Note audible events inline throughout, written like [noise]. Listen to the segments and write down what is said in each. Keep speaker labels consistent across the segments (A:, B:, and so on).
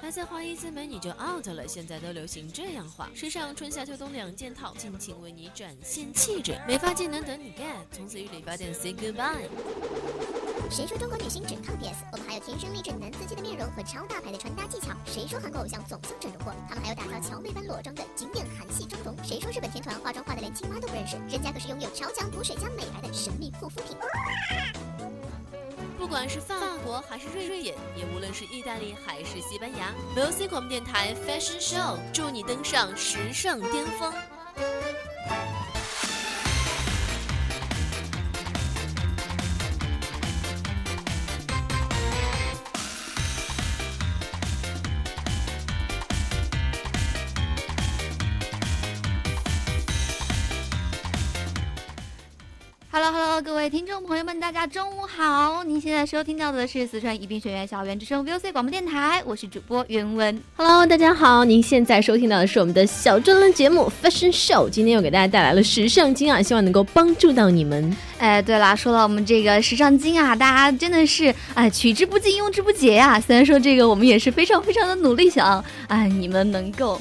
A: 还在花一次美女就 out 了，现在都流行这样画。时尚春夏秋冬两件套，尽情为你展现气质。美发技能等你 get，从此与理发店 say goodbye。
B: 谁说中国女星只靠 PS？我们还有天生丽质男司机的面容和超大牌的穿搭技巧。谁说韩国偶像总送整容货？他们还有打造乔妹般裸妆的经典韩系妆容。谁说日本天团化妆化的连亲妈都不认识？人家可是拥有超强补水加美白的神秘护肤品。
A: 不管是法国还是瑞典，也无论是意大利还是西班牙，VOC 广播电台 Fashion Show 祝你登上时尚巅峰。
C: Hello Hello，各位听众朋友们，大家中午好！您现在收听到的是四川宜宾学院校园之声 VOC 广播电台，我是主播袁文。
D: Hello，大家好，您现在收听到的是我们的小专栏节目 Fashion Show，今天又给大家带来了时尚精啊，希望能够帮助到你们。
C: 哎，对啦，说到我们这个时尚精啊，大家真的是哎取之不尽，用之不竭呀、虽然说这个我们也是非常非常的努力，想哎你们能够。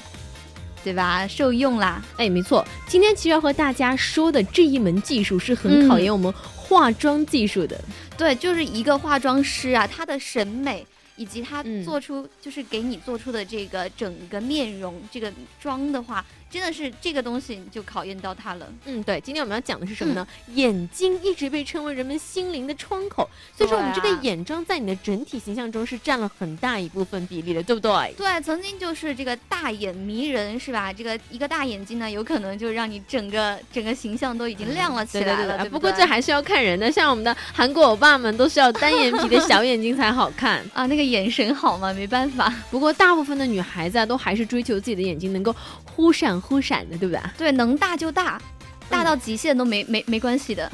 C: 对吧？受用啦！
D: 哎，没错，今天其实要和大家说的这一门技术是很考验我们化妆技术的。
C: 对，就是一个化妆师啊，他的审美以及他
D: 嗯
C: 做出、就是给你做出的这个整个面容这个妆的话，真的是这个东西就考验到他了。
D: 嗯，对，今天我们要讲的是什么呢？眼睛一直被称为人们心灵的窗口，所以说我们这个眼妆在你的整体形象中是占了很大一部分比例的，对不对？
C: 对，曾经就是这个大眼迷人，是吧？这个一个大眼睛呢，有可能就让你整个整个形象都已经亮了起来了。
D: 对对对对，
C: 对
D: 不过这还是要看人的，像我们的韩国欧巴们都是要单眼皮的小眼睛才好看。[laughs]
C: 啊，那个眼神好嘛，没办法。
D: 不过大部分的女孩子啊，都还是追求自己的眼睛能够忽闪忽闪的，对不对？
C: 对，能大就大，大
D: 嗯
C: 到极限都没、没没关系的。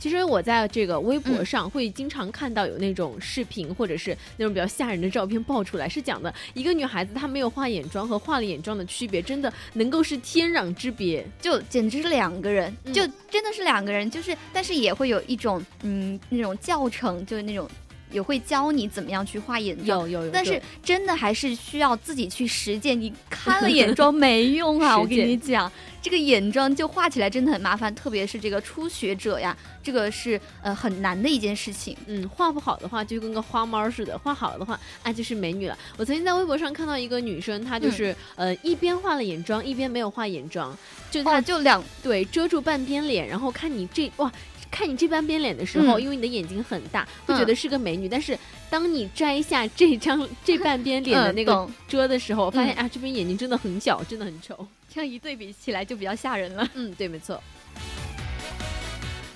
D: 其实我在这个微博
C: 嗯
D: 上会经常看到有那种视频，或者是那种比较吓人的照片爆出来，是讲的一个女孩子她没有化眼妆和化了眼妆的区别，真的能够是天壤之别。
C: 就简直是两个人，
D: 嗯
C: 就真的是两个人，就是但是也会有一种嗯那种教程，就是那种也会教你怎么样去画眼妆。
D: 有有有，
C: 但是真的还是需要自己去实践，你看了眼妆没用啊！[laughs] 我跟你讲，这个眼妆就画起来真的很麻烦，特别是这个初学者呀，这个是呃很难的一件事情。
D: 嗯，画不好的话就跟个花猫似的，画好了的话，啊就是美女了。我曾经在微博上看到一个女生，她
C: 嗯
D: 就是、呃一边画了眼妆，一边没有画眼妆，就她、
C: 哦，就两
D: 对遮住半边脸，然后看你这哇。看你这半边脸的时候，
C: 嗯
D: 因为你的眼睛很大，会
C: 嗯
D: 觉得是个美女。但是当你摘下这张 [laughs] 这半边脸的那个遮的时候，发现
C: 嗯
D: 啊，这边眼睛真的很小，真的很丑。
C: 这样一对比起来就比较吓人了。[laughs]
D: 嗯，对，没错。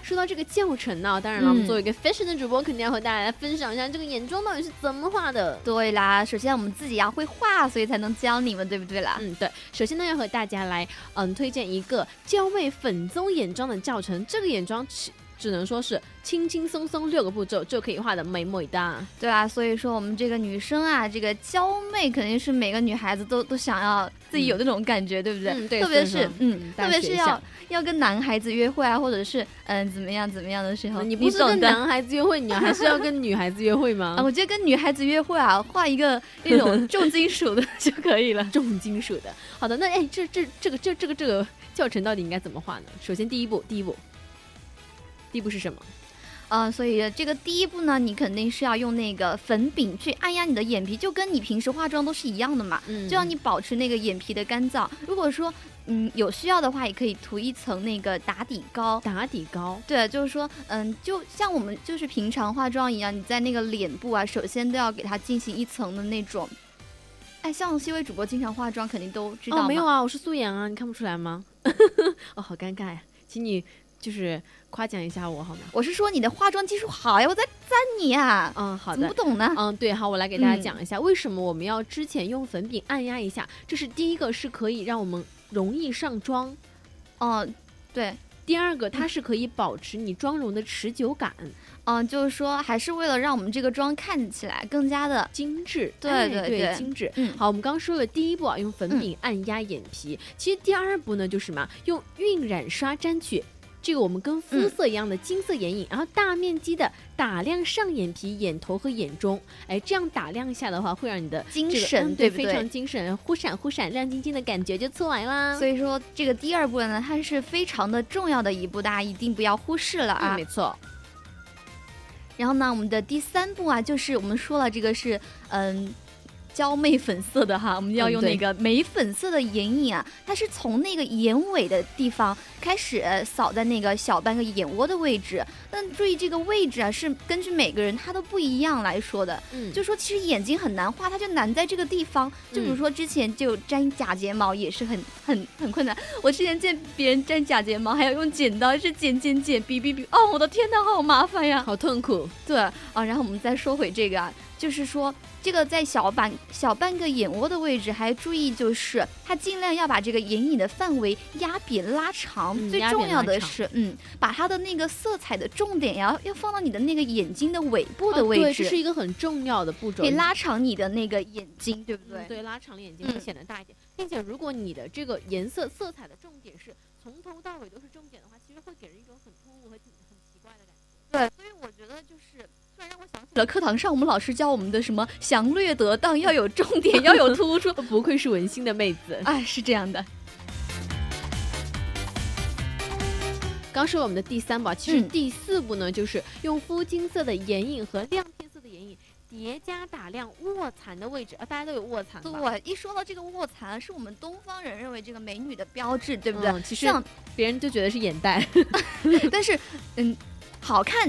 D: 说到这个教程呢，当然了，我们
C: 嗯
D: 作为一个 fashion 的主播，肯定要和大家来分享一下这个眼妆到底是怎么画的。
C: 对啦，首先我们自己要会画，所以才能教你们，对不对啦？
D: 嗯，对。首先呢，要和大家来嗯推荐一个娇媚粉棕眼妆的教程。这个眼妆只只能说是轻轻松松六个步骤就可以画的美美哒。
C: 对啊，所以说我们这个女生啊，这个娇媚肯定是每个女孩子都都想要自己有那种感觉，对不对？
D: 嗯对
C: 特别是嗯
D: 嗯，
C: 特别是要要跟男孩子约会啊，或者是嗯怎么样怎么样的时候，
D: 你不是。跟男孩子约会，你还是要跟女孩子约会吗？[laughs]
C: 啊，我觉得跟女孩子约会啊，画一个那种 [laughs] 重金属的就可以了。
D: 重金属的。好的，那哎，这这这个这这个这个教程到底应该怎么画呢？首先第一步，第一步，第一步是什么？
C: 呃、所以这个第一步呢，你肯定是要用那个粉饼去按压你的眼皮，就跟你平时化妆都是一样的嘛，
D: 嗯
C: 就让你保持那个眼皮的干燥。如果说嗯有需要的话，也可以涂一层那个打底膏。
D: 打底膏。
C: 对，就是说，嗯，就像我们就是平常化妆一样，你在那个脸部啊，首先都要给它进行一层的那种。哎，像西微主播经常化妆，肯定都知道
D: 哦，没有啊，我是素颜啊，你看不出来吗？[laughs] 哦，好尴尬呀，请你就是夸奖一下我好吗？
C: 我是说你的化妆技术好呀，我在赞你啊。
D: 嗯，好的
C: 怎么不。懂呢？
D: 嗯，对，好，我来给大家
C: 嗯
D: 讲一下、为什么我们要之前用粉饼按压一下。这是第一个，是可以让我们容易上妆；
C: 哦，对，
D: 第二个，它是可以保持你妆容的持久感、
C: 嗯，就是说还是为了让我们这个妆看起来更加的，
D: 精致。
C: 对
D: 哎对
C: 对对
D: 精致。
C: 嗯，
D: 好，我们刚刚说了第一步啊，用粉饼按压眼皮。其实第二步呢，就是什么？用晕染刷沾取这个我们跟肤色一样的金色眼影，然后大面积的打亮上眼皮、眼头和眼中，哎，这样打亮一下的话，会让你的
C: 精
D: 这个
C: 神
D: 嗯对，非
C: 对不对
D: 常精神，忽闪忽闪、亮晶晶的感觉就出来啦。
C: 所以说这个第二步呢，它是非常的重要的一步，大家一定不要忽视了啊
D: 嗯，。没错，
C: 然后呢，我们的第三步啊，就是我们说了这个是嗯。娇媚粉色的哈，我们要用那个玫粉色的眼影啊，它是从那个眼尾的地方开始呃扫在那个小半个眼窝的位置。但注意这个位置啊，是根据每个人他都不一样来说的。
D: 嗯，
C: 就说其实眼睛很难画，它就难在这个地方。就比如
D: 嗯
C: 说之前就粘假睫毛也是很 [laughs] 很很困难。我之前见别人粘假睫毛，还要用剪刀是剪剪剪比比比，哦，我的天呐，好麻烦呀！
D: 好痛苦。
C: 对啊，然后我们再说回这个啊，就是说这个在小半小半个眼窝的位置，还注意就是它尽量要把这个眼影的范围压扁拉长，
D: 嗯
C: 最重要的是，嗯，把它的那个色彩的重点要要放到你的那个眼睛的尾部的
D: 哦对，
C: 位置，
D: 这是一个很重要的步骤。
C: 可以拉长你的那个眼睛，对不对？
D: 嗯对，拉长了眼睛
C: 嗯
D: 会显得大一点，并且如果你的这个颜色色彩的重点是从头到尾都是重点的话，其实会给人一种很突兀和挺很奇怪的感觉。
C: 对，所以我觉得就是。突然让我想起了课堂上我们老师教我们的什么详略得当，要有重点，要有突出。[laughs]
D: 不愧是文心的妹子。
C: 哎，是这样的。
D: 刚说我们的第三步啊，其实
C: 嗯
D: 第四步呢，就是用肤金色的眼影和亮片色的眼影叠加打亮卧蚕的位置啊，大家都有卧蚕吧？
C: 对，一说到这个卧蚕，是我们东方人认为这个美女的标志，对不对？
D: 嗯其实
C: 像，
D: 别人就觉得是眼袋。[laughs]
C: 但是，嗯，好看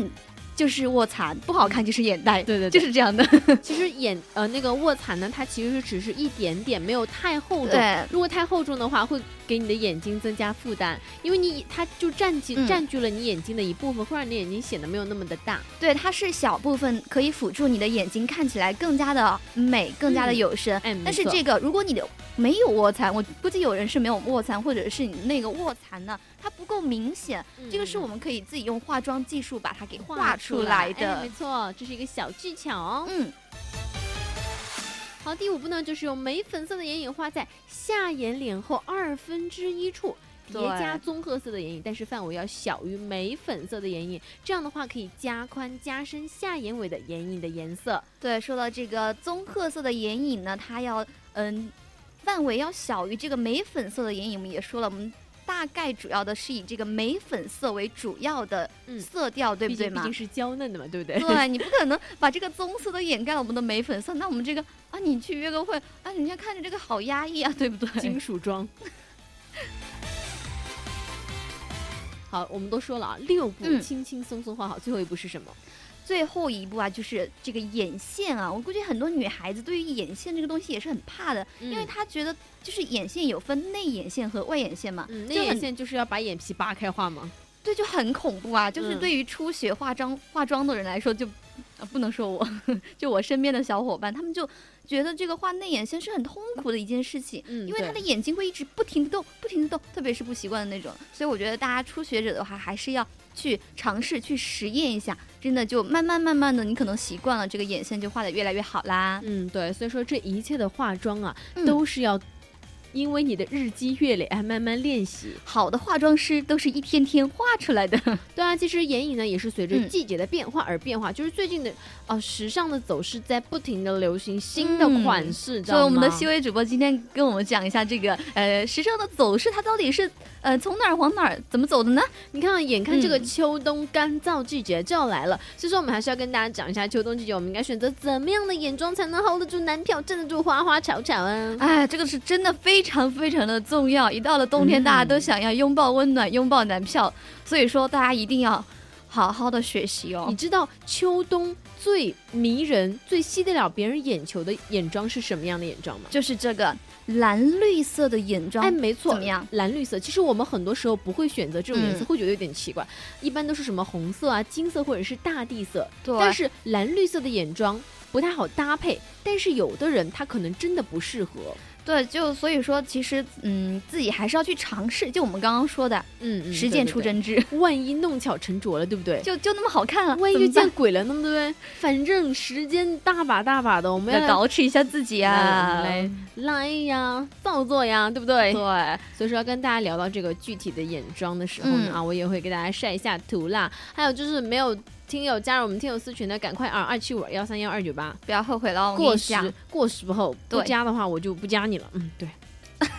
C: 就是卧蚕，不好看就是眼袋，
D: 对对对
C: 就是这样的。[laughs]
D: 其实眼呃那个卧蚕呢，它其实是只是一点点，没有太厚重。
C: 对，
D: 如果太厚重的话，会给你的眼睛增加负担，因为你它就占据、
C: 嗯
D: 占据了你眼睛的一部分，会让你的眼睛显得没有那么的大。
C: 对，它是小部分可以辅助你的眼睛看起来更加的美，更加的
D: 嗯
C: 有神。但是这个，如果你的没有卧蚕，我估计有人是没有卧蚕，或者是你那个卧蚕呢，它不够明显，这个是我们可以自己用化妆技术把它给画出来
D: 哎
C: 的
D: 没。错，这是一个小技巧哦。
C: 嗯，
D: 好，第五步呢，就是用玫粉色的眼影画在下眼脸后二分之一处。叠加棕褐色的眼影，但是范围要小于玫粉色的眼影，这样的话可以加宽、加深下眼尾的眼影的颜色。
C: 对，说到这个棕褐色的眼影呢，它要嗯范围要小于这个玫粉色的眼影，我们也说了，我们大概主要的是以这个玫粉色为主要的
D: 嗯
C: 色调，对不对嘛
D: 毕竟？是娇嫩的嘛，对不对？
C: 对你不可能把这个棕色都掩盖了我们的玫粉色，那我们这个啊，你去约个会啊，人家看着这个好压抑啊，[laughs] 对不对？
D: 金属妆。[laughs] 好，我们都说了啊，六步
C: 嗯
D: 轻轻松松画好，最后一步是什么？
C: 最后一步啊，就是这个眼线啊，我估计很多女孩子对于眼线这个东西也是很怕的，因为
D: 嗯
C: 她觉得就是眼线有分内眼线和外眼线嘛，
D: 嗯，那
C: 就很
D: 眼线就是要把眼皮扒开画嘛？
C: 对，就很恐怖啊！就是
D: 嗯
C: 对于初学化妆化妆的人来说就，呃不能说我，[laughs] 就我身边的小伙伴，他们就觉得这个画内眼线是很痛苦的一件事情，
D: 嗯，
C: 因为他的眼睛会一直不停的动，不停的动，特别是不习惯的那种。所以我觉得大家初学者的话，还是要去尝试去实验一下，真的就慢慢慢慢的，你可能习惯了，这个眼线就画的越来越好啦。
D: 嗯，对，所以说这一切的化妆啊，
C: 嗯
D: 都是要因为你的日积月累，哎，慢慢练习。
C: 好的化妆师都是一天天画出来的。[laughs]
D: 对啊，其实眼影呢也是随着
C: 嗯
D: 季节的变化而变化，就是最近的哦、时尚的走势在不停的流行新的
C: 嗯
D: 款式，知
C: 所以我们的西微主播今天跟我们讲一下这个呃时尚的走势，它到底是呃从哪儿往哪儿怎么走的呢？
D: 你看啊，眼看这个
C: 嗯
D: 秋冬干燥季节就要来了，所以说我们还是要跟大家讲一下秋冬季节我们应该选择怎么样的眼妆才能 hold 得住男票，镇得住花花草草啊。
C: 哎，这个是真的非常非常的重要。一到了冬天，
D: 嗯
C: 大家都想要拥抱温暖，拥抱男票，所以说大家一定要好好的学习哦
D: 你
C: 哦。
D: 知道秋冬最迷人、最吸得了别人眼球的眼妆是什么样的眼妆吗？
C: 就是这个蓝绿色的眼妆，
D: 哎，没错，
C: 怎么样？
D: 蓝绿色，其实我们很多时候不会选择这种颜色，
C: 嗯
D: 会觉得有点奇怪。一般都是什么红色啊、金色或者是大地色，
C: 对，
D: 但是蓝绿色的眼妆不太好搭配。但是有的人他可能真的不适合，
C: 对，就所以说，其实嗯，自己还是要去尝试。就我们刚刚说的，
D: 嗯嗯，
C: 实践出真知，
D: 对万一弄巧成拙了，对不对？
C: 就就那么好看了，
D: 万一就
C: 怎么办
D: 见鬼了，那么对不对？反正时间大把大把的，我们要
C: 要捯饬一下自己啊，
D: 来来呀，造作呀，对不对？
C: 对，
D: 所以说要跟大家聊到这个具体的眼妆的时候呢，
C: 嗯
D: 啊，我也会给大家晒一下图啦。还有就是没有听友加入我们听友私群的，赶快啊二七五幺三幺二九八。
C: 不要后悔了，
D: 过时过时不候，不加的话我就不加你了。嗯，对。[laughs]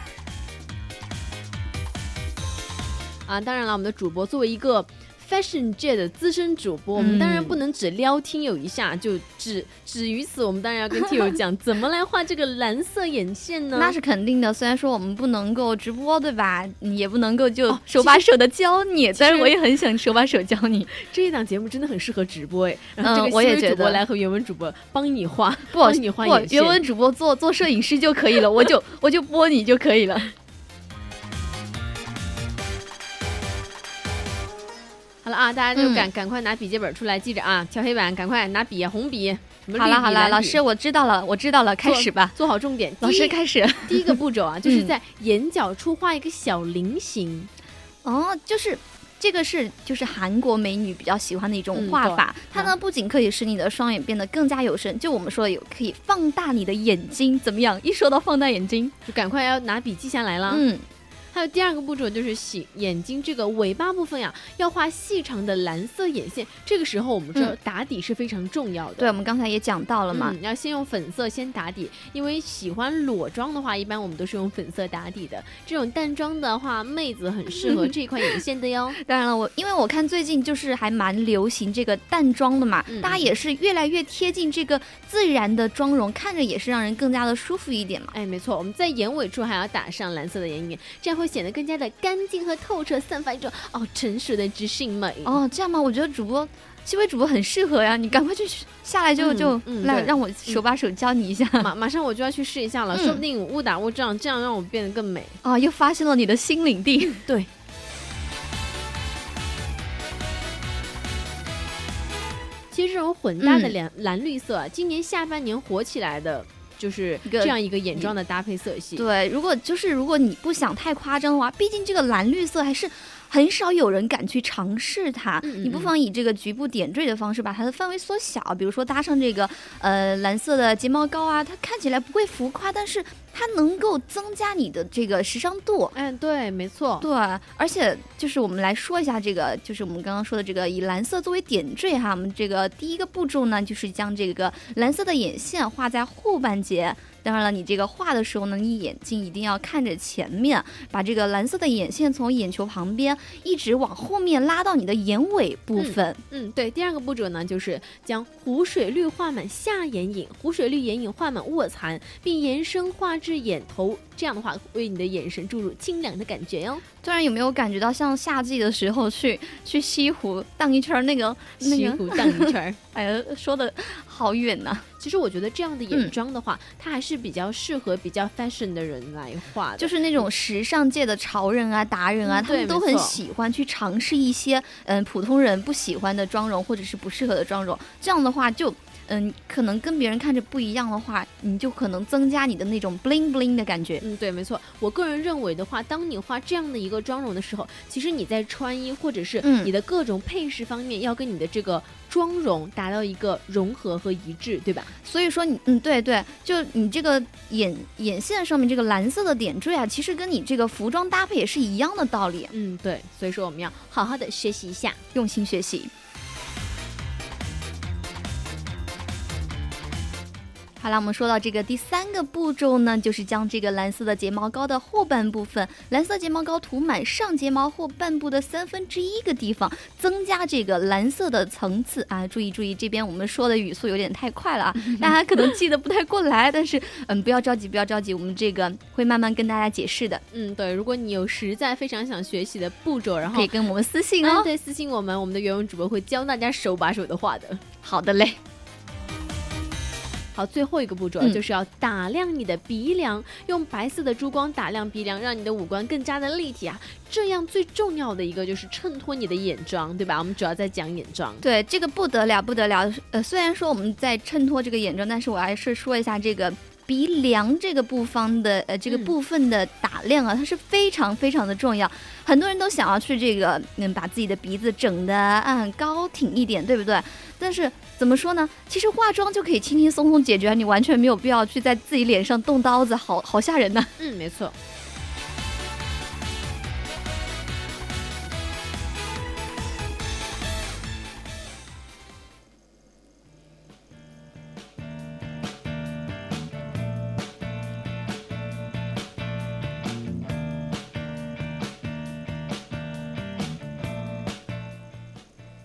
D: 啊，当然了，我们的主播作为一个 fashion 界的资深主播，我们当然
C: 嗯
D: 不能只撩听友一下，就只止于此。我们当然要跟听友讲怎么来画这个蓝色眼线呢？
C: 那是肯定的。虽然说我们不能够直播，对吧？嗯也不能够就
D: 哦
C: 手把手的教你，但是我也很想手把手教你。
D: 这一档节目真的很适合直播哎，然后这
C: 嗯我也觉得
D: 主播来和原文主播帮你画，
C: 不
D: 帮你画
C: 不
D: 眼，线。
C: 原文主播做做摄影师就可以了，我就我就播你就可以了。
D: 好了啊，大家就
C: 嗯
D: 赶、赶快拿笔记本出来记着啊，敲黑板，赶快拿笔啊，红笔。
C: 好了好了，老师我知道了，我知道了，开始吧。
D: 做好重点。
C: 老师开始。[laughs]
D: 第一个步骤啊，就是
C: 嗯
D: 在眼角处画一个小菱形。
C: 哦，就是这个是就是韩国美女比较喜欢的一种画法，它呢不仅可以使你的双眼变得更加有神，就我们说的有可以放大你的眼睛，怎么样？一说到放大眼睛，
D: 就赶快要拿笔记下来了。
C: 嗯，
D: 还有第二个步骤就是洗眼睛这个尾巴部分呀，要画细长的蓝色眼线。这个时候我们知道
C: 嗯
D: 打底是非常重要的。
C: 对，我们刚才也讲到了嘛，
D: 嗯，要先用粉色先打底，因为喜欢裸妆的话，一般我们都是用粉色打底的。这种淡妆的话，妹子很适合这一款眼线的哟。[laughs]
C: 当然了，我因为我看最近就是还蛮流行这个淡妆的嘛，
D: 嗯
C: 大家也是越来越贴近这个自然的妆容，看着也是让人更加的舒服一点嘛。
D: 哎，没错，我们在眼尾处还要打上蓝色的眼影，这样会显得更加的干净和透彻，散发一种哦成熟的知性美。
C: 哦，这样吗？我觉得主播。七位主播很适合呀，你赶快去下来就、
D: 嗯
C: 就来让我手把手教你一下。
D: 马马上我就要去试一下了，
C: 嗯
D: 说不定误打误撞，这样让我变得更美。
C: 啊，又发现了你的新领地。[laughs]
D: 对。其实这种混搭的
C: 嗯
D: 蓝、蓝绿色啊，今年下半年火起来的，就是
C: 一个
D: 这样一个眼妆的搭配色系。
C: 对，如果就是如果你不想太夸张的话，毕竟这个蓝绿色还是很少有人敢去尝试它。你不妨以这个局部点缀的方式把它的范围缩小，比如说搭上这个呃蓝色的睫毛膏啊，它看起来不会浮夸，但是它能够增加你的这个时尚度。
D: 嗯，对，没错。
C: 对，而且就是我们来说一下这个，就是我们刚刚说的这个以蓝色作为点缀哈，我们这个第一个步骤呢，就是将这个蓝色的眼线画在后半截。当然了，你这个画的时候呢，你眼睛一定要看着前面，把这个蓝色的眼线从眼球旁边一直往后面拉到你的眼尾部分。
D: 嗯，对，第二个步骤呢，就是将湖水绿画满下眼影，湖水绿眼影画满卧蚕，并延伸画至眼头。这样的话，为你的眼神注入清凉的感觉哟。
C: 突然有没有感觉到像夏季的时候去去西湖荡一圈儿那个那个？
D: 西湖荡一圈儿。[laughs]
C: 哎呀，说的好远呐、
D: 其实我觉得这样的眼
C: 嗯
D: 妆的话，它还是比较适合比较 fashion 的人来画的。
C: 就是那种时尚界的潮人啊、达人啊，
D: 嗯
C: 他们都很喜欢去尝试一些嗯普通人不喜欢的妆容或者是不适合的妆容。这样的话就。嗯，可能跟别人看着不一样的话，你就可能增加你的那种 bling bling 的感觉。
D: 嗯，对，没错。我个人认为的话，当你画这样的一个妆容的时候，其实你在穿衣或者是
C: 嗯
D: 你的各种配饰方面，要跟你的这个妆容达到一个融合和一致，对吧？
C: 所以说你，嗯，对对，就你这个眼眼线上面这个蓝色的点缀啊，其实跟你这个服装搭配也是一样的道理，
D: 嗯，对。所以说我们要好好的学习一下。
C: 用心学习。好了，我们说到这个第三个步骤呢，就是将这个蓝色的睫毛膏的后半部分，蓝色睫毛膏涂满上睫毛后半部的三分之一个地方，增加这个蓝色的层次啊！注意注意，这边我们说的语速有点太快了啊，[laughs] 大家可能记得不太过来，但是嗯，不要着急，不要着急，我们这个会慢慢跟大家解释的，
D: 嗯，对。如果你有实在非常想学习的步骤，然后
C: 可以跟我们私信
D: 嗯，
C: 哦。
D: 对，私信我们，我们的原文主播会教大家手把手的画的。
C: 好的嘞。
D: 好，最后一个步骤
C: 嗯
D: 就是要打亮你的鼻梁，用白色的珠光打亮鼻梁，让你的五官更加的立体啊。这样最重要的一个就是衬托你的眼妆，对吧？我们主要在讲眼妆。
C: 对，这个不得了，不得了。呃，虽然说我们在衬托这个眼妆，但是我还是说一下这个鼻梁这个部方的呃这个
D: 嗯
C: 部分的打亮啊，它是非常非常的重要。很多人都想要去这个嗯把自己的鼻子整的嗯高挺一点，对不对？但是怎么说呢？其实化妆就可以轻轻松松解决，你完全没有必要去在自己脸上动刀子，好好吓人呐、
D: 嗯，没错。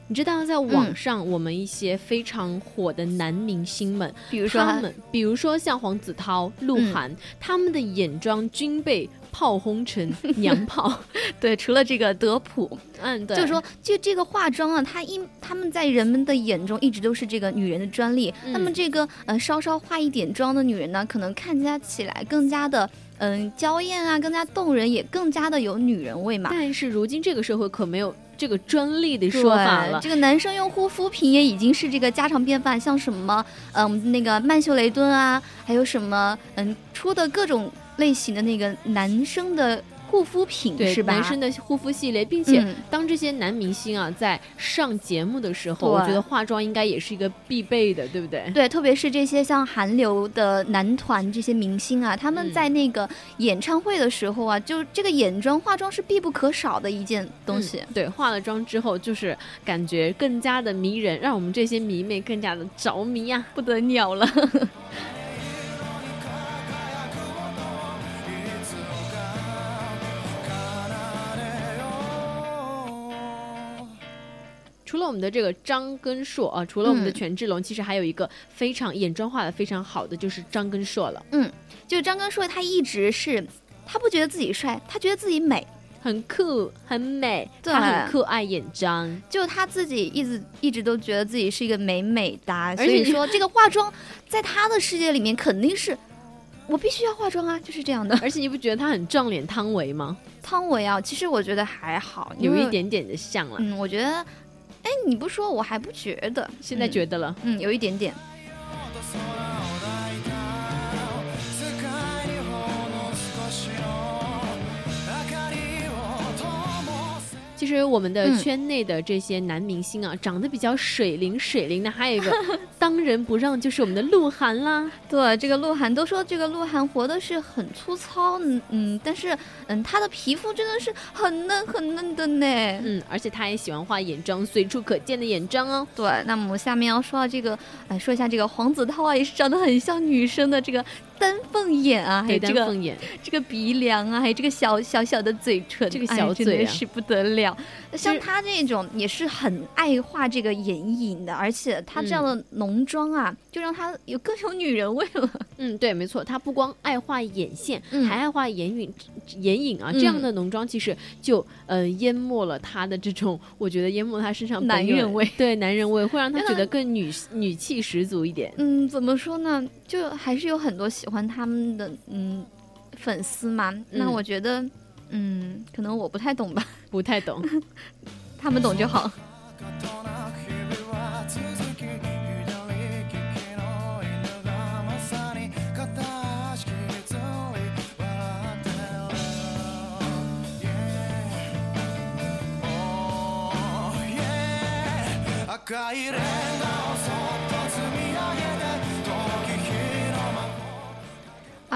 D: 你知道，在网
C: 嗯
D: 上，我们一些非常火的男明星们，
C: 比如说
D: 他们，比如说像黄子韬、鹿
C: 嗯
D: 晗，他们的眼妆均被炮轰成 [laughs] 娘炮。[laughs]
C: 对，除了这个德普，
D: 嗯，对，
C: 就是说，就这个化妆啊，它一他们在人们的眼中一直都是这个女人的专利。
D: 嗯
C: 那么这个呃稍稍化一点妆的女人呢，可能看起来更加的嗯、娇艳啊，更加动人，也更加的有女人味嘛。
D: 但是如今这个社会可没有这个专利的说法了
C: 对。这个男生用护肤品也已经是这个家常便饭，像什么嗯那个曼秀雷敦啊，还有什么嗯出的各种类型的那个男生的护肤品
D: 对
C: 是吧？
D: 男生的护肤系列，并且
C: 嗯
D: 当这些男明星啊在上节目的时候，我觉得化妆应该也是一个必备的，对不对？
C: 对，特别是这些像韩流的男团这些明星啊，他们
D: 嗯
C: 在那个演唱会的时候啊，就这个眼妆化妆是必不可少的一件东西。
D: 嗯对，化了妆之后就是感觉更加的迷人，让我们这些迷妹更加的着迷呀、
C: 不得了了。
D: 了我们的这个张根硕啊，除了我们的
C: 嗯
D: 权志龙，其实还有一个非常眼妆画的非常好的，就是张根硕了，嗯
C: 就张根硕，他一直是，他不觉得自己帅，他觉得自己美，
D: 很酷，很美，
C: 对
D: 他很酷爱眼妆。
C: 就他自己一直一直都觉得自己是一个美美哒，所
D: 而且
C: 说这个化妆在他的世界里面肯定是。我必须要化妆啊，就是这样的。
D: 而且你不觉得他很撞脸汤唯吗？
C: 汤唯啊，其实我觉得还好，
D: 有一点点的像了。
C: 嗯，我觉得，哎，你不说我还不觉得。
D: 现在
C: 嗯
D: 觉得了，
C: 嗯，有一点点。
D: 其实我们的
C: 嗯
D: 圈内的这些男明星啊，长得比较水灵水灵的，还有一个 [laughs] 当仁不让就是我们的鹿晗啦。
C: 对，这个鹿晗都说这个鹿晗活的是很粗糙，嗯嗯，但是嗯，他的皮肤真的是很嫩很嫩的呢。
D: 嗯，而且他也喜欢画眼妆，随处可见的眼妆哦。
C: 对，那么我下面要说到这个，哎，说一下这个黄子韬啊，也是长得很像女生的这个丹凤眼啊，还有，这个
D: 丹凤眼，
C: 这个鼻梁啊，还有这个小小小的嘴唇，
D: 这个小嘴
C: 是不得了。像
D: 是
C: 他这种也是很爱画这个眼影的，而且他这样的浓妆啊，就让他有更有女人味了。
D: 嗯，对，没错，他不光爱画眼线，
C: 嗯
D: 还爱画眼影、[laughs] 眼影啊。这样的浓妆其实就呃淹没了他的这种，我觉得淹没他身上
C: 男人味
D: 对男人味，会让他
C: 让他
D: 觉得更女女气十足一点。
C: 嗯，怎么说呢？就还是有很多喜欢他们的嗯粉丝嘛。那
D: 嗯
C: 我觉得，嗯，可能我不太懂吧，
D: 不太懂，[laughs]
C: 他们懂就好。
E: 赤いレンガ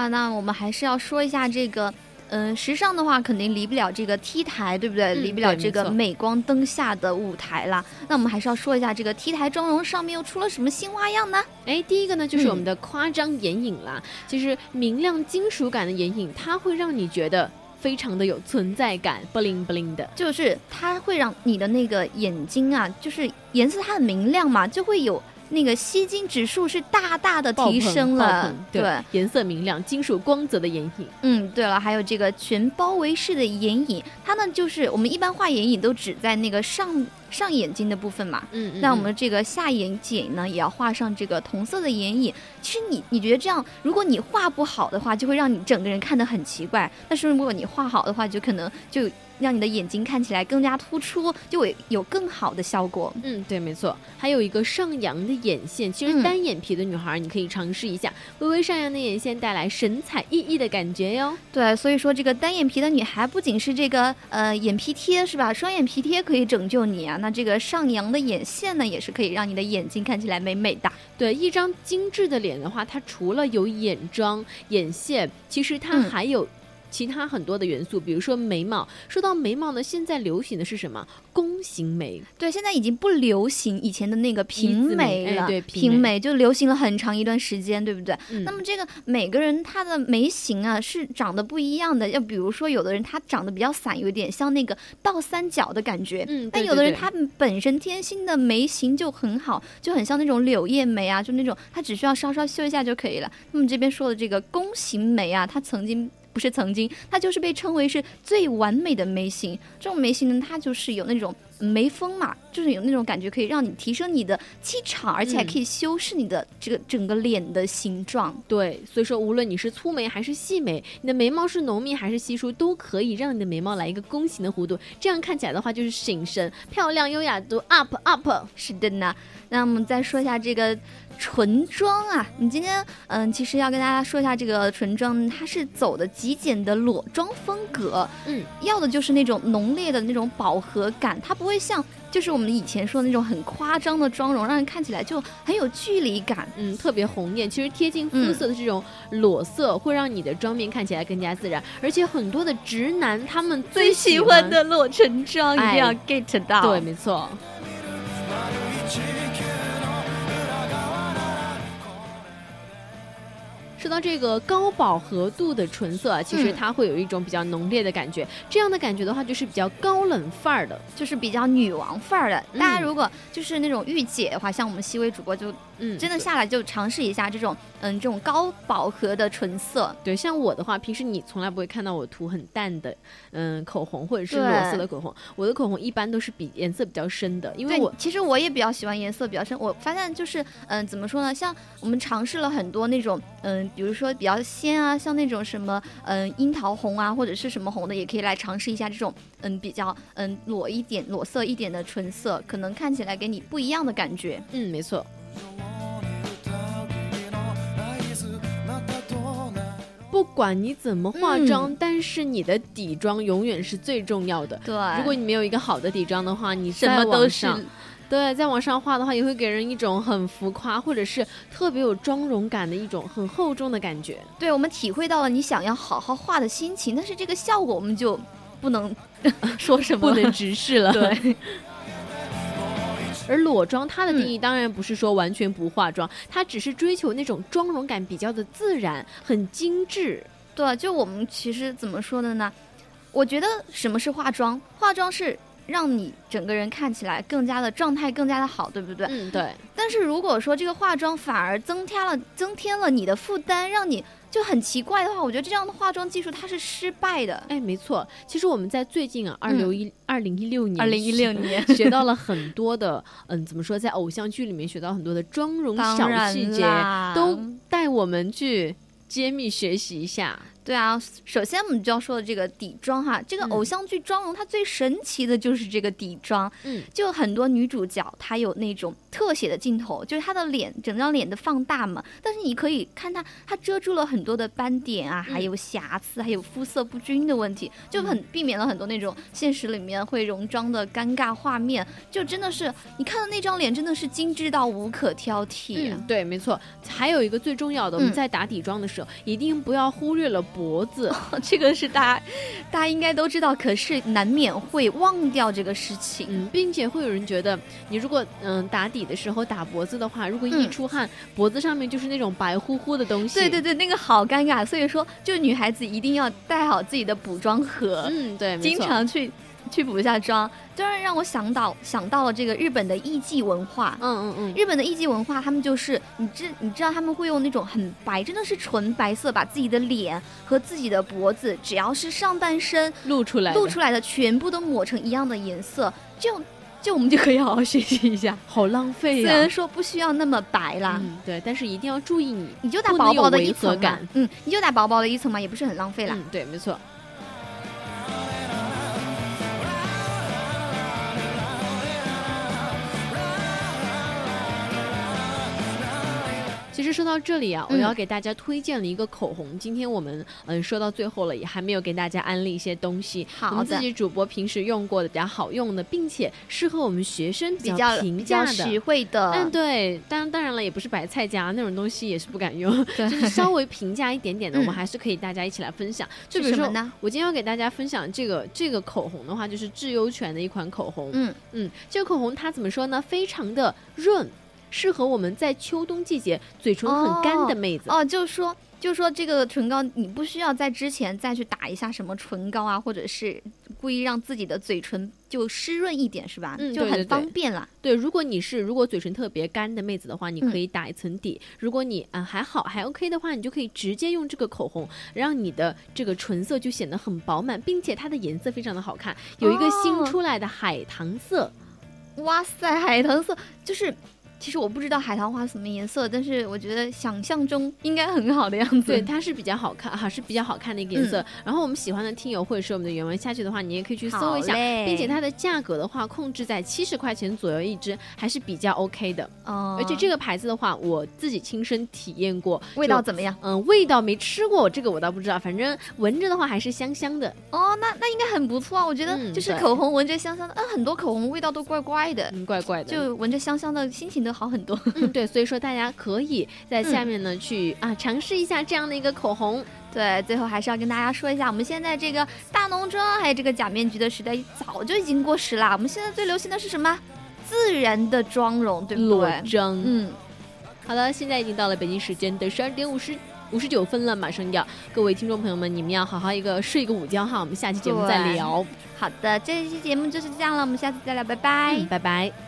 C: 啊，那我们还是要说一下这个，嗯、时尚的话肯定离不了这个 T 台，对不对？
D: 嗯
C: 离不了这个镁光灯下的舞台啦。那我们还是要说一下这个 T 台妆容上面又出了什么新花样呢？
D: 哎，第一个呢就是我们
C: 嗯
D: 的夸张眼影啦，其实明亮金属感的眼影，它会让你觉得非常的有存在感，bling bling 的。
C: 就是它会让你的那个眼睛啊，就是颜色它很明亮嘛，就会有那个吸睛指数是大大的提升了
D: 棚。对，颜色明亮、金属光泽的眼影。
C: 嗯，对了，还有这个全包围式的眼影，它呢就是我们一般画眼影都只在那个上上眼睛的部分嘛。
D: 嗯，嗯
C: 那我
D: 嗯
C: 们这个下眼睑呢，也要画上这个同色的眼影。其实你你觉得这样，如果你画不好的话，就会让你整个人看得很奇怪；但是如果你画好的话，就可能就让你的眼睛看起来更加突出，就会有更好的效果。
D: 嗯，对，没错。还有一个上扬的眼线，其实
C: 嗯
D: 单眼皮的女孩儿你可以尝试一下，微微上扬的眼线带来神采奕奕的感觉哟。
C: 对，所以说这个单眼皮的女孩不仅是这个呃眼皮贴是吧？双眼皮贴可以拯救你啊，那这个上扬的眼线呢，也是可以让你的眼睛看起来美美的。
D: 对，一张精致的脸的话，它除了有眼妆、眼线，其实它
C: 嗯
D: 还有。其他很多的元素，比如说眉毛。说到眉毛呢，现在流行的是什么？弓形眉。
C: 对，现在已经不流行以前的那个平
D: 字眉
C: 了，
D: 对平眉
C: 就流行了很长一段时间，对不对？
D: 嗯
C: 那么这个每个人他的眉形啊是长得不一样的，要比如说有的人他长得比较散，有点像那个倒三角的感觉，
D: 嗯，
C: 但有的人他本身天性的眉形就很好，就很像那种柳叶眉啊，就那种他只需要稍稍修一下就可以了。那么这边说的这个弓形眉啊，它曾经。不是曾经，它就是被称为是最完美的眉形。这种眉形呢，它就是有那种眉峰嘛，就是有那种感觉，可以让你提升你的气场，而且还
D: 嗯
C: 可以修饰你的这个整个脸的形状。
D: 对，所以说无论你是粗眉还是细眉，你的眉毛是浓密还是稀疏，都可以让你的眉毛来一个弓形的弧度，这样看起来的话就是醒神、漂亮、优雅度 up up。
C: 是的呢。那我们再说一下这个唇妆啊，你今天嗯，其实要跟大家说一下这个唇妆，它是走的极简的裸妆风格，
D: 嗯，
C: 要的就是那种浓烈的那种饱和感，它不会像就是我们以前说的那种很夸张的妆容，让人看起来就很有距离感。
D: 嗯，特别红艳，其实贴近肤
C: 嗯
D: 色的这种裸色，会让你的妆面看起来更加自然。而且很多的直男他们
C: 最
D: 喜
C: 喜欢的裸唇妆一定要
D: 哎
C: get 到，
D: 对，没错。说到这个高饱和度的唇色啊，其实
C: 嗯
D: 它会有一种比较浓烈的感觉，这样的感觉的话，就是比较高冷范儿的。
C: 就是比较女王范儿的。大家
D: 嗯
C: 如果就是那种御姐的话，像我们西微主播就
D: 嗯，
C: 真的下来就尝试一下这种嗯这种高饱和的唇色。
D: 对，像我的话，平时你从来不会看到我涂很淡的，嗯，口红或者是裸色的口红。我的口红一般都是比颜色比较深的，因为，我
C: 其实我也比较喜欢颜色比较深。我发现就是，嗯，怎么说呢？像我们尝试了很多那种，嗯，比如说比较鲜啊，像那种什么，嗯，樱桃红啊，或者是什么红的，也可以来尝试一下这种，嗯，比较嗯裸一点、裸色一点的唇色，可能看起来给你不一样的感觉。
D: 嗯，没错。不管你怎么化妆，
C: 嗯
D: 但是你的底妆永远是最重要的。
C: 对，
D: 如果你没有一个好的底妆的话，你
C: 什么都是
D: 对，在网上画的话，也会给人一种很浮夸，或者是特别有妆容感的一种很厚重的感觉。
C: 对我们体会到了你想要好好画的心情，但是这个效果我们就不能 [laughs] 说什么，
D: 不能直视了。
C: 对。
D: 而裸妆它的定
C: 嗯
D: 义当然不是说完全不化妆，它只是追求那种妆容感比较的自然，很精致。
C: 对，就我们其实怎么说的呢？我觉得什么是化妆？化妆是让你整个人看起来更加的状态更加的好，对不对？
D: 嗯，对。
C: 但是如果说这个化妆反而增加了增添了你的负担，让你就很奇怪的话，我觉得这样的化妆技术它是失败的。
D: 哎，没错，其实我们在最近啊，二
C: 嗯
D: 六一二零一六年，
C: 二零一六年
D: 学到了很多的，[laughs] 嗯，怎么说，在偶像剧里面学到很多的妆容小细节，都带我们去揭秘学习一下。
C: 对啊，首先我们就要说的这个底妆哈，这个
D: 嗯
C: 偶像剧妆容它最神奇的就是这个底妆，
D: 嗯，
C: 就很多女主角她有那种特写的镜头，就是她的脸整张脸的放大嘛，但是你可以看她，她遮住了很多的斑点啊，还
D: 嗯
C: 有瑕疵，还有肤色不均的问题，就很避免了很多那种现实里面会容妆的尴尬画面，就真的是你看到那张脸真的是精致到无可挑剔。
D: 嗯，对，没错。还有一个最重要的，我们
C: 嗯
D: 在打底妆的时候，一定不要忽略了脖子。[laughs]
C: 这个是大家大家应该都知道，可是难免会忘掉这个事情。
D: 嗯，并且会有人觉得，你如果嗯打底的时候打脖子的话，如果一
C: 嗯
D: 出汗，脖子上面就是那种白乎乎的东西。
C: 对对对，那个好尴尬，所以说，就女孩子一定要带好自己的补妆盒，
D: 嗯，对，
C: 经常去 [laughs] 去补一下妆。突然让我想到想到了这个日本的艺伎文化。
D: 嗯嗯嗯，
C: 日本的艺伎文化，他们就是你知你知道他们会用那种很白，真的是纯白色，把自己的脸和自己的脖子，只要是上半身
D: 露出来，
C: 露出来的，全部都抹成一样的颜色，这样就我们就可以好好学习一下。
D: 好浪费呀、
C: 虽然说不需要那么白啦，
D: 嗯，对，但是一定要注意你。
C: 你就打薄薄的一层嗯，你就打薄薄的一层嘛，也不是很浪费啦。
D: 嗯，对，没错。其实说到这里啊，
C: 嗯
D: 我要给大家推荐了一个口红。今天我们嗯说到最后了，也还没有给大家安利一些东西。
C: 好
D: 我们自己主播平时用过的比较好用的，并且适合我们学生
C: 比较
D: 平价的。
C: 实惠的，
D: 嗯，对，当然当然了，也不是白菜价那种东西，也是不敢用，
C: 对
D: 就是稍微平价一点点的，我们
C: 嗯
D: 还是可以大家一起来分享。就比如说？我今天要给大家分享这个这个口红的话，就是智优泉的一款口红。
C: 嗯，
D: 嗯，这个口红它怎么说呢？非常的润，适合我们在秋冬季节嘴唇很干的妹子。
C: 哦，就是说就说这个唇膏，你不需要在之前再去打一下什么唇膏啊，或者是故意让自己的嘴唇就湿润一点，是吧？就很方便啦。
D: 对，如果你是如果嘴唇特别干的妹子的话，你
C: 嗯
D: 可以打一层底；如果你啊、还好还 OK 的话，你就可以直接用这个口红，让你的这个唇色就显得很饱满，并且它的颜色非常的好看，有一个新
C: 哦
D: 出来的海棠色。
C: 哇塞，海棠色就是。其实我不知道海棠花什么颜色，但是我觉得想象中应该很好的样子。
D: 对，它是比较好看哈，是比较好看的一个颜色。
C: 嗯
D: 然后我们喜欢的听友或者是我们的原文下去的话，你也可以去搜一下并且它的价格的话控制在七十块钱左右一支，还是比较 OK 的。
C: 哦，
D: 而且这个牌子的话，我自己亲身体验过，
C: 味道怎么样？
D: 嗯，味道没吃过，这个我倒不知道，反正闻着的话还是香香的，
C: 哦，那那应该很不错啊。我觉得
D: 嗯
C: 就是口红闻着香香的，嗯，很多口红味道都怪怪的，
D: 嗯，怪怪的。
C: 就闻着香香的，心情都好很多。
D: 嗯，对，所以说大家可以在下面呢、去啊尝试一下这样的一个口红。
C: 对，最后还是要跟大家说一下，我们现在这个大浓妆还有这个假面具的时代早就已经过时啦。我们现在最流行的是什么？自然的妆容，对不对裸？
D: 妆，
C: 嗯，
D: 好的，现在已经到了北京时间的十二点五十五十九分了，马上要各位听众朋友们，你们要好好一个睡个午觉哈，我们下期节目再聊，
C: 好的，这一期节目就是这样了，我们下次再聊，拜拜。
D: 嗯，拜拜。